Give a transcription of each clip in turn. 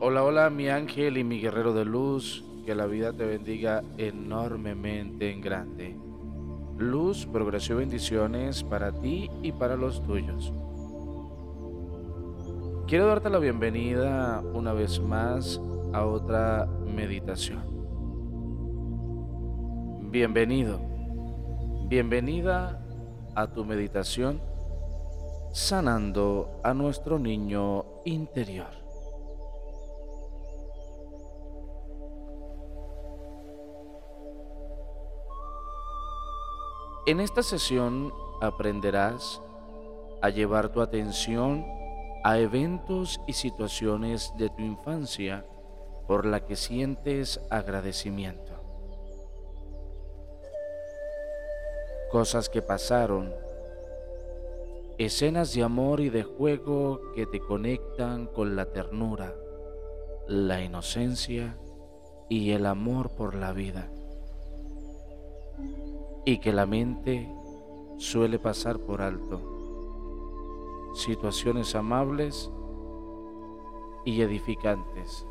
Hola, hola mi ángel y mi guerrero de luz, que la vida te bendiga enormemente en grande. Luz, progreso y bendiciones para ti y para los tuyos. Quiero darte la bienvenida una vez más a otra meditación. Bienvenido, bienvenida a tu meditación sanando a nuestro niño interior. En esta sesión aprenderás a llevar tu atención a eventos y situaciones de tu infancia por la que sientes agradecimiento. Cosas que pasaron, escenas de amor y de juego que te conectan con la ternura, la inocencia y el amor por la vida. Y que la mente suele pasar por alto situaciones amables y edificantes.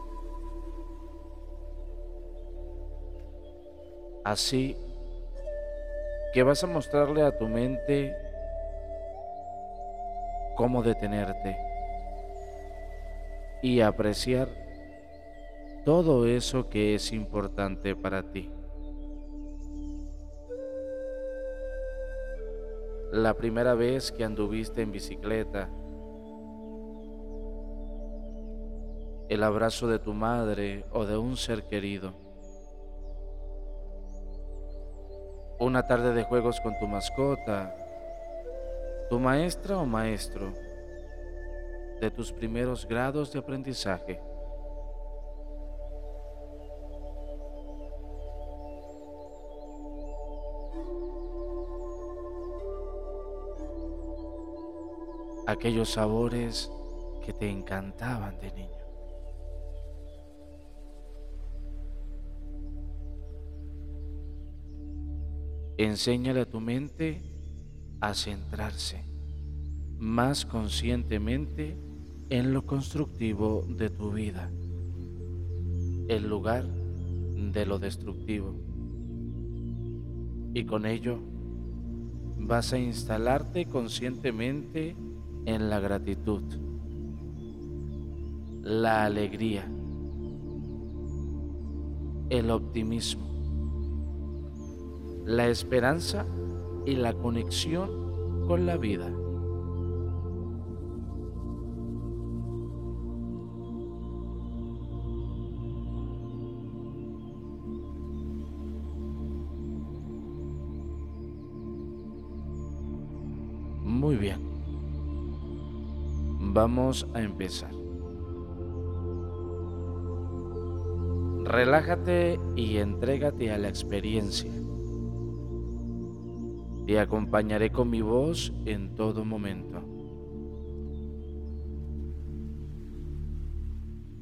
Así que vas a mostrarle a tu mente cómo detenerte y apreciar todo eso que es importante para ti. La primera vez que anduviste en bicicleta, el abrazo de tu madre o de un ser querido, una tarde de juegos con tu mascota, tu maestra o maestro, de tus primeros grados de aprendizaje. Aquellos sabores que te encantaban de niño. Enséñale a tu mente a centrarse más conscientemente en lo constructivo de tu vida, en lugar de lo destructivo. Y con ello vas a instalarte conscientemente en la gratitud, la alegría, el optimismo, la esperanza y la conexión con la vida. Muy bien. Vamos a empezar. Relájate y entrégate a la experiencia. Te acompañaré con mi voz en todo momento.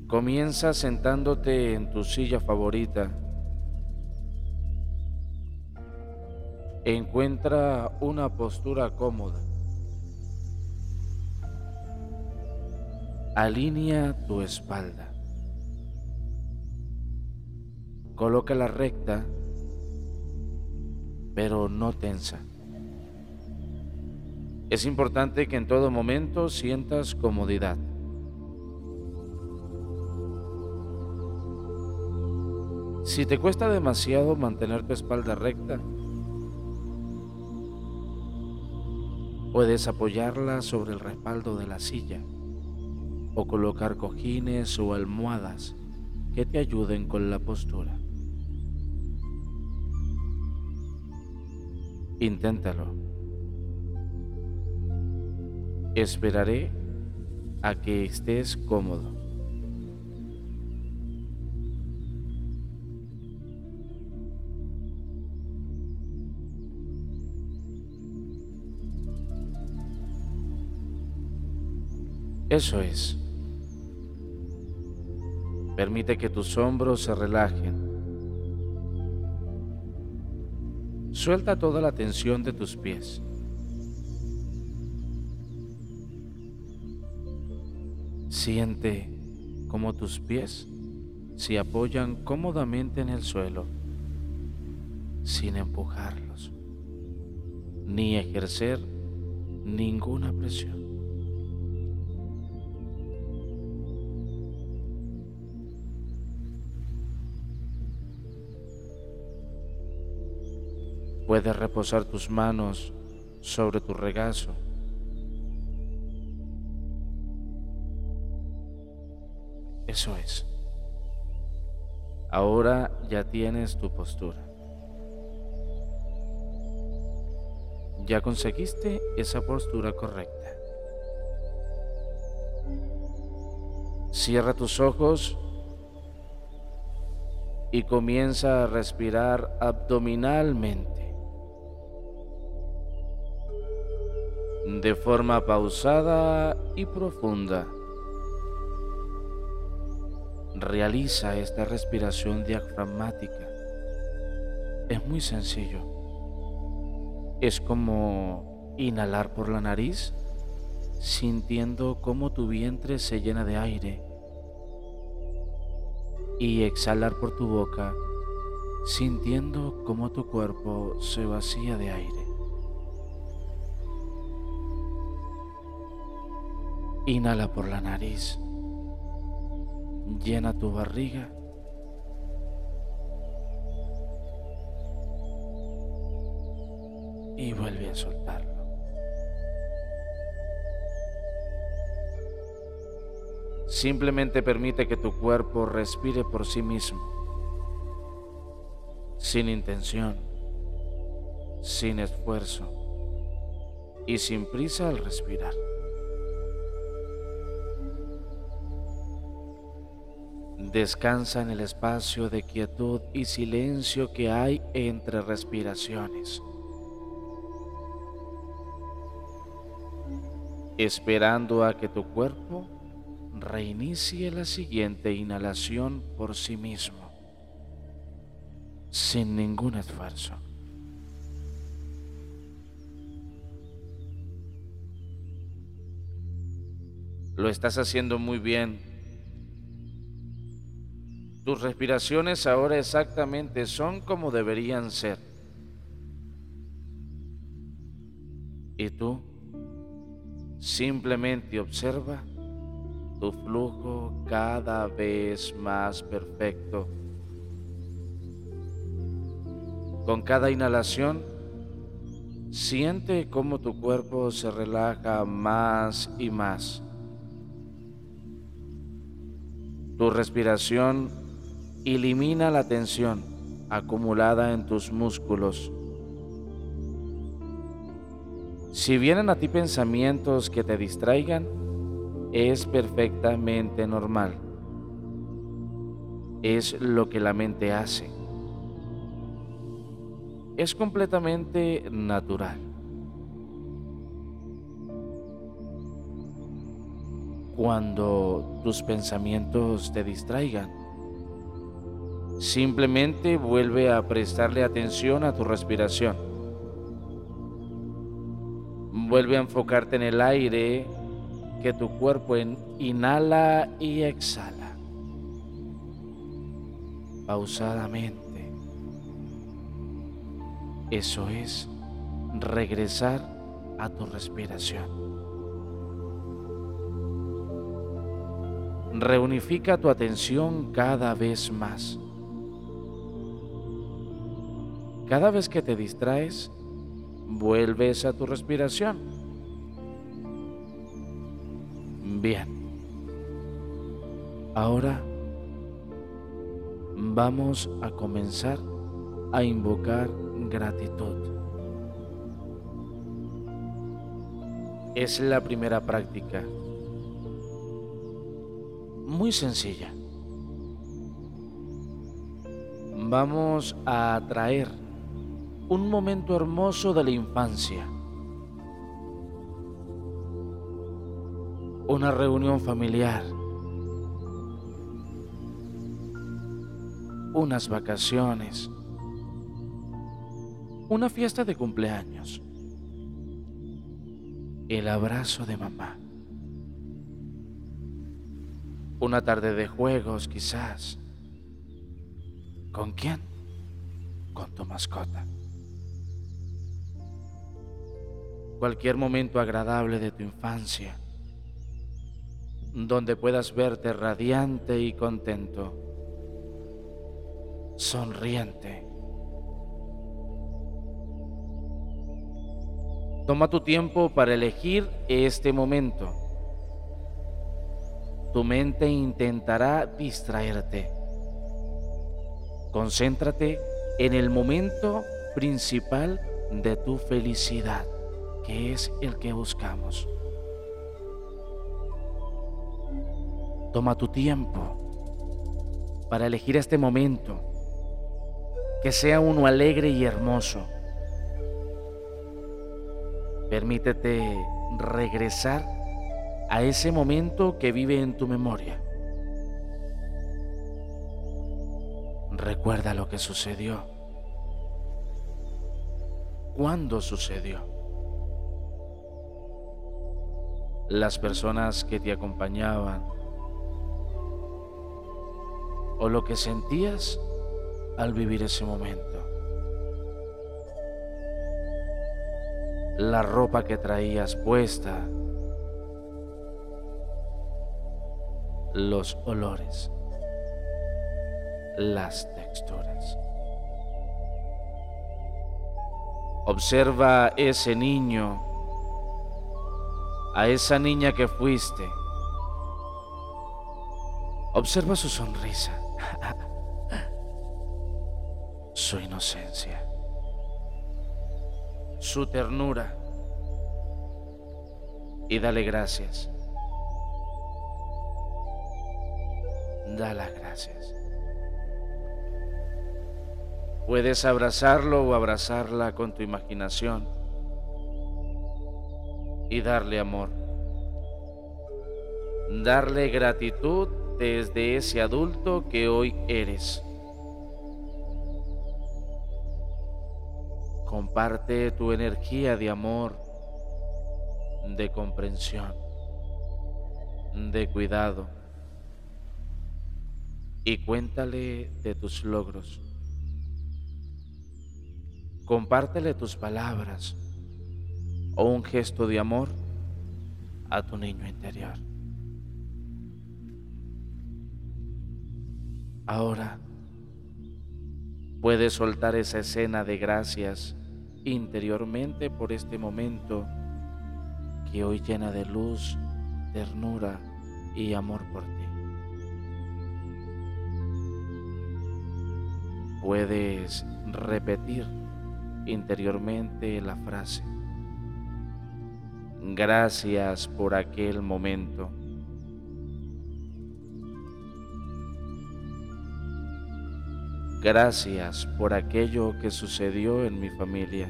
Comienza sentándote en tu silla favorita. Encuentra una postura cómoda. Alinea tu espalda. Colócala recta, pero no tensa. Es importante que en todo momento sientas comodidad. Si te cuesta demasiado mantener tu espalda recta, puedes apoyarla sobre el respaldo de la silla o colocar cojines o almohadas que te ayuden con la postura. Inténtalo. Esperaré a que estés cómodo. Eso es. Permite que tus hombros se relajen. Suelta toda la tensión de tus pies. Siente cómo tus pies se apoyan cómodamente en el suelo sin empujarlos ni ejercer ninguna presión. Puedes reposar tus manos sobre tu regazo. Eso es. Ahora ya tienes tu postura. Ya conseguiste esa postura correcta. Cierra tus ojos y comienza a respirar abdominalmente. De forma pausada y profunda. Realiza esta respiración diafragmática. Es muy sencillo. Es como inhalar por la nariz, sintiendo cómo tu vientre se llena de aire. Y exhalar por tu boca, sintiendo cómo tu cuerpo se vacía de aire. Inhala por la nariz. Llena tu barriga. Y vuelve a soltarlo. Simplemente permite que tu cuerpo respire por sí mismo, sin intención, sin esfuerzo y sin prisa al respirar. Descansa en el espacio de quietud y silencio que hay entre respiraciones. Esperando a que tu cuerpo reinicie la siguiente inhalación por sí mismo, sin ningún esfuerzo. Lo estás haciendo muy bien tus respiraciones ahora exactamente son como deberían ser. Y tú simplemente observa tu flujo cada vez más perfecto. Con cada inhalación, siente cómo tu cuerpo se relaja más y más. Tu respiración Elimina la tensión acumulada en tus músculos. Si vienen a ti pensamientos que te distraigan, es perfectamente normal. Es lo que la mente hace. Es completamente natural. Cuando tus pensamientos te distraigan, Simplemente vuelve a prestarle atención a tu respiración. Vuelve a enfocarte en el aire que tu cuerpo inhala y exhala. Pausadamente. Eso es regresar a tu respiración. Reunifica tu atención cada vez más. Cada vez que te distraes, vuelves a tu respiración. Bien. Ahora vamos a comenzar a invocar gratitud. Es la primera práctica. Muy sencilla. Vamos a atraer un momento hermoso de la infancia. Una reunión familiar. Unas vacaciones. Una fiesta de cumpleaños. El abrazo de mamá. Una tarde de juegos, quizás. ¿Con quién? Con tu mascota. Cualquier momento agradable de tu infancia, donde puedas verte radiante y contento, sonriente. Toma tu tiempo para elegir este momento tu mente intentará distraerte. Concéntrate en el momento principal de tu felicidad, que es el que buscamos. Toma tu tiempo para elegir este momento, que sea uno alegre y hermoso. Permítete regresar a ese momento que vive en tu memoria. Recuerda lo que sucedió. ¿Cuándo sucedió? Las personas que te acompañaban o lo que sentías al vivir ese momento. La ropa que traías puesta los olores, las texturas. Observa ese niño, a esa niña que fuiste. Observa su sonrisa, su inocencia, su ternura. Y dale gracias. Da las gracias. Puedes abrazarlo o abrazarla con tu imaginación y darle amor. Darle gratitud desde ese adulto que hoy eres. Comparte tu energía de amor, de comprensión, de cuidado y cuéntale de tus logros. Compártele tus palabras o un gesto de amor a tu niño interior. Ahora puedes soltar esa escena de gracias interiormente por este momento que hoy llena de luz, ternura y amor por ti. Puedes repetir interiormente la frase. Gracias por aquel momento. Gracias por aquello que sucedió en mi familia.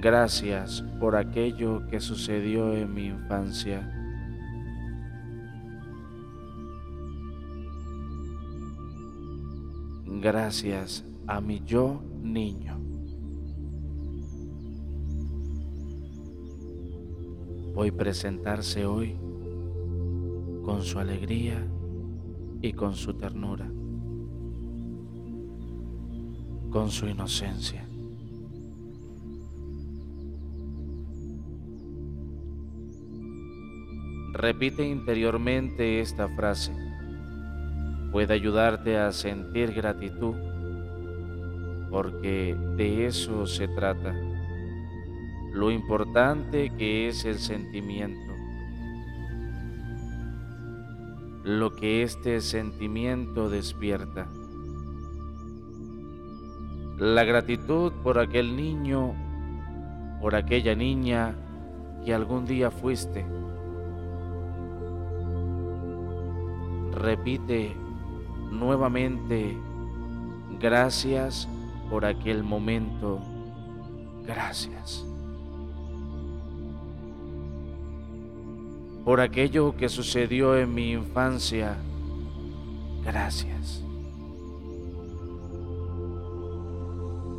Gracias por aquello que sucedió en mi infancia. gracias a mi yo niño. Voy a presentarse hoy con su alegría y con su ternura, con su inocencia. Repite interiormente esta frase puede ayudarte a sentir gratitud, porque de eso se trata. Lo importante que es el sentimiento, lo que este sentimiento despierta. La gratitud por aquel niño, por aquella niña que algún día fuiste. Repite nuevamente gracias por aquel momento, gracias. Por aquello que sucedió en mi infancia, gracias.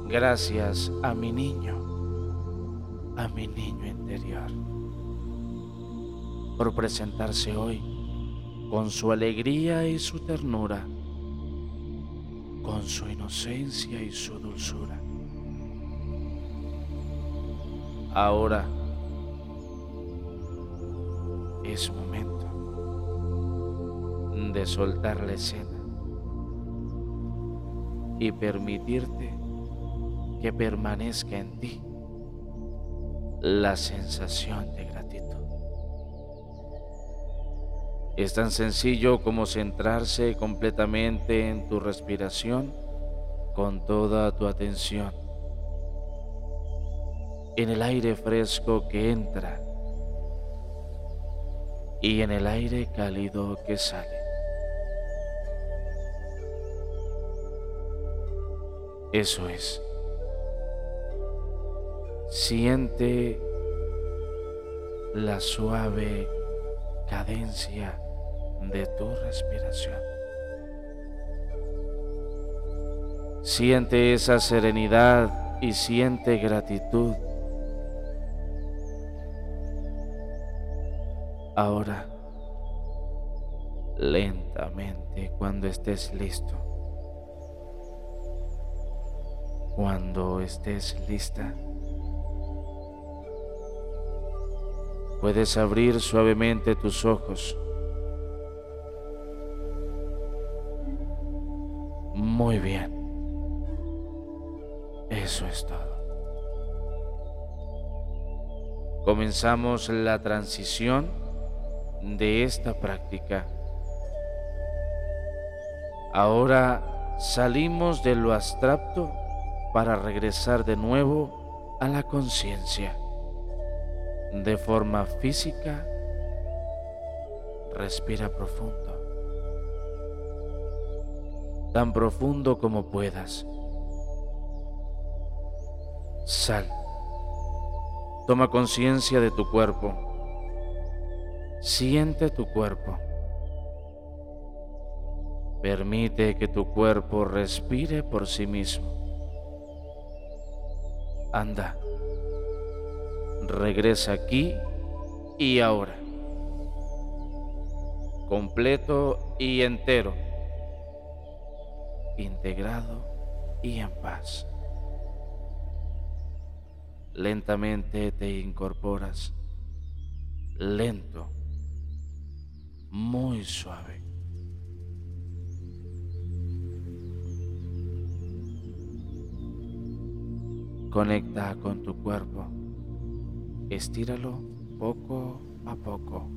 Gracias a mi niño, a mi niño interior. por presentarse hoy con su alegría y su ternura, con su inocencia y su dulzura. Ahora es momento de soltar la escena y permitirte que permanezca en ti la sensación de gratitud. Es tan sencillo como centrarse completamente en tu respiración con toda tu atención, en el aire fresco que entra y en el aire cálido que sale. Eso es. Siente la suave cadencia de tu respiración. Siente esa serenidad y siente gratitud. Ahora, lentamente, cuando estés listo, cuando estés lista, puedes abrir suavemente tus ojos. Muy bien. Eso es todo. Comenzamos la transición de esta práctica. Ahora salimos de lo abstracto para regresar de nuevo a la conciencia. De forma física, respira profundo, tan profundo como puedas. Sal, toma conciencia de tu cuerpo, siente tu cuerpo. Permite que tu cuerpo respire por sí mismo. Anda, regresa aquí y ahora, completo y entero, integrado y en paz. Lentamente te incorporas, lento, muy suave. Conecta con tu cuerpo. Estíralo poco a poco.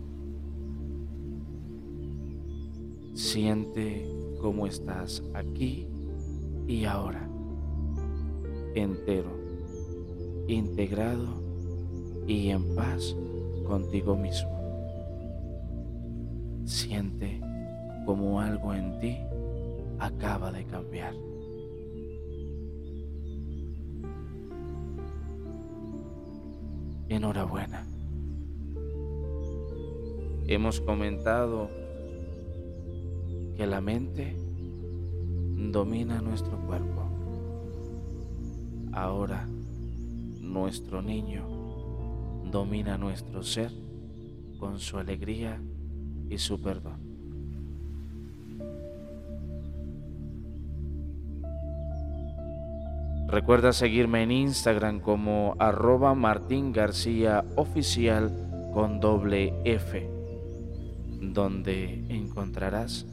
Siente cómo estás aquí y ahora, entero, integrado y en paz contigo mismo. Siente como algo en ti acaba de cambiar. Enhorabuena. Hemos comentado que la mente domina nuestro cuerpo. Ahora nuestro niño domina nuestro ser con su alegría y su perdón. Recuerda seguirme en Instagram como arroba Martín García Oficial con doble F, donde encontrarás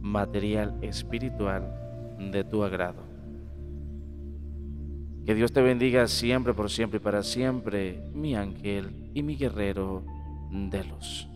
material espiritual de tu agrado. Que Dios te bendiga siempre, por siempre y para siempre, mi ángel y mi guerrero de luz.